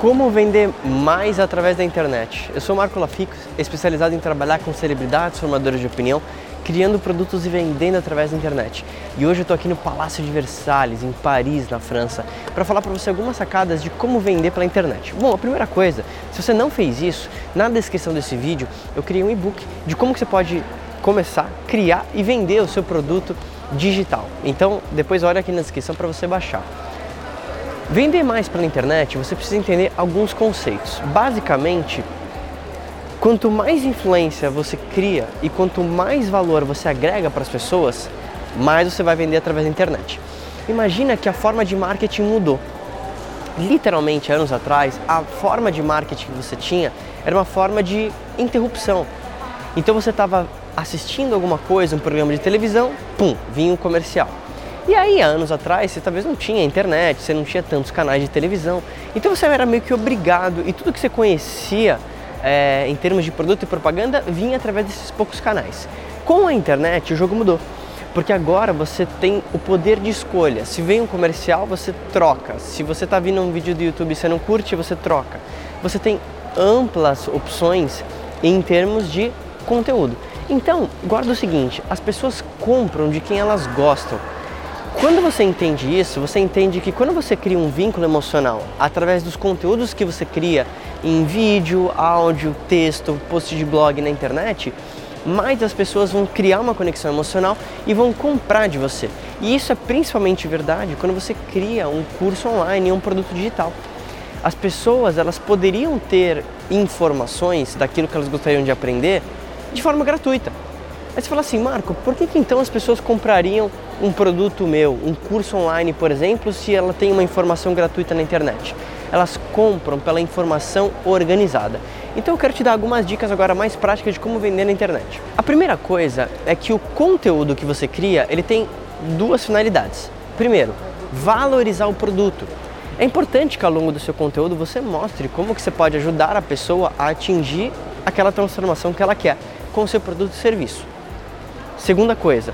Como vender mais através da internet? Eu sou Marco Lafico, especializado em trabalhar com celebridades, formadores de opinião, criando produtos e vendendo através da internet. E hoje eu estou aqui no Palácio de Versalhes, em Paris, na França, para falar para você algumas sacadas de como vender pela internet. Bom, a primeira coisa, se você não fez isso, na descrição desse vídeo eu criei um e-book de como você pode começar, criar e vender o seu produto digital. Então, depois olha aqui na descrição para você baixar. Vender mais pela internet, você precisa entender alguns conceitos. Basicamente, quanto mais influência você cria e quanto mais valor você agrega para as pessoas, mais você vai vender através da internet. Imagina que a forma de marketing mudou. Literalmente, anos atrás, a forma de marketing que você tinha era uma forma de interrupção. Então você estava assistindo alguma coisa, um programa de televisão, pum, vinha um comercial. E aí, anos atrás, você talvez não tinha internet, você não tinha tantos canais de televisão, então você era meio que obrigado e tudo que você conhecia é, em termos de produto e propaganda vinha através desses poucos canais. Com a internet, o jogo mudou, porque agora você tem o poder de escolha. Se vem um comercial, você troca. Se você está vindo um vídeo do YouTube e você não curte, você troca. Você tem amplas opções em termos de conteúdo. Então, guarda o seguinte: as pessoas compram de quem elas gostam. Quando você entende isso, você entende que quando você cria um vínculo emocional através dos conteúdos que você cria em vídeo, áudio, texto, post de blog na internet, mais as pessoas vão criar uma conexão emocional e vão comprar de você. E isso é principalmente verdade quando você cria um curso online, um produto digital. As pessoas elas poderiam ter informações daquilo que elas gostariam de aprender de forma gratuita. Aí você fala assim, Marco, por que, que então as pessoas comprariam um produto meu, um curso online, por exemplo, se ela tem uma informação gratuita na internet? Elas compram pela informação organizada. Então eu quero te dar algumas dicas agora mais práticas de como vender na internet. A primeira coisa é que o conteúdo que você cria, ele tem duas finalidades. Primeiro, valorizar o produto. É importante que ao longo do seu conteúdo você mostre como que você pode ajudar a pessoa a atingir aquela transformação que ela quer com o seu produto e serviço. Segunda coisa,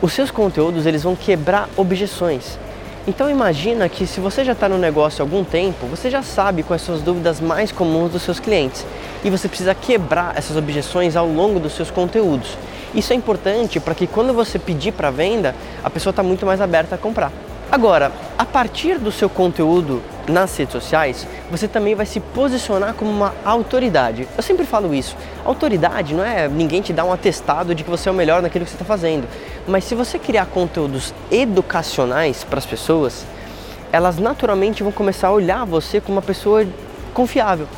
os seus conteúdos eles vão quebrar objeções. Então imagina que se você já está no negócio há algum tempo, você já sabe quais são as dúvidas mais comuns dos seus clientes e você precisa quebrar essas objeções ao longo dos seus conteúdos. Isso é importante para que quando você pedir para venda, a pessoa está muito mais aberta a comprar. Agora, a partir do seu conteúdo nas redes sociais, você também vai se posicionar como uma autoridade. Eu sempre falo isso. Autoridade não é ninguém te dar um atestado de que você é o melhor naquilo que você está fazendo. Mas se você criar conteúdos educacionais para as pessoas, elas naturalmente vão começar a olhar você como uma pessoa confiável.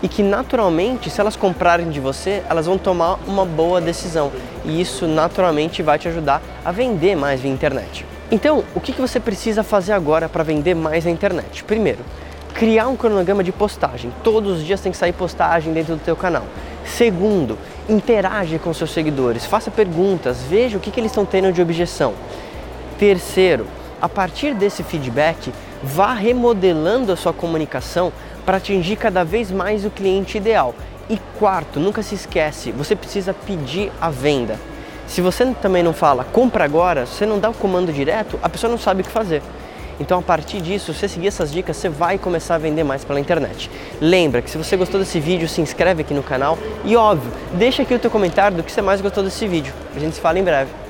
E que naturalmente, se elas comprarem de você, elas vão tomar uma boa decisão. E isso naturalmente vai te ajudar a vender mais via internet. Então, o que você precisa fazer agora para vender mais na internet? Primeiro, criar um cronograma de postagem. Todos os dias tem que sair postagem dentro do teu canal. Segundo, interage com seus seguidores, faça perguntas, veja o que, que eles estão tendo de objeção. Terceiro, a partir desse feedback, vá remodelando a sua comunicação para atingir cada vez mais o cliente ideal. E quarto, nunca se esquece, você precisa pedir a venda. Se você também não fala compra agora, você não dá o comando direto, a pessoa não sabe o que fazer. Então, a partir disso, se você seguir essas dicas, você vai começar a vender mais pela internet. Lembra que se você gostou desse vídeo, se inscreve aqui no canal e, óbvio, deixa aqui o teu comentário do que você mais gostou desse vídeo. A gente se fala em breve.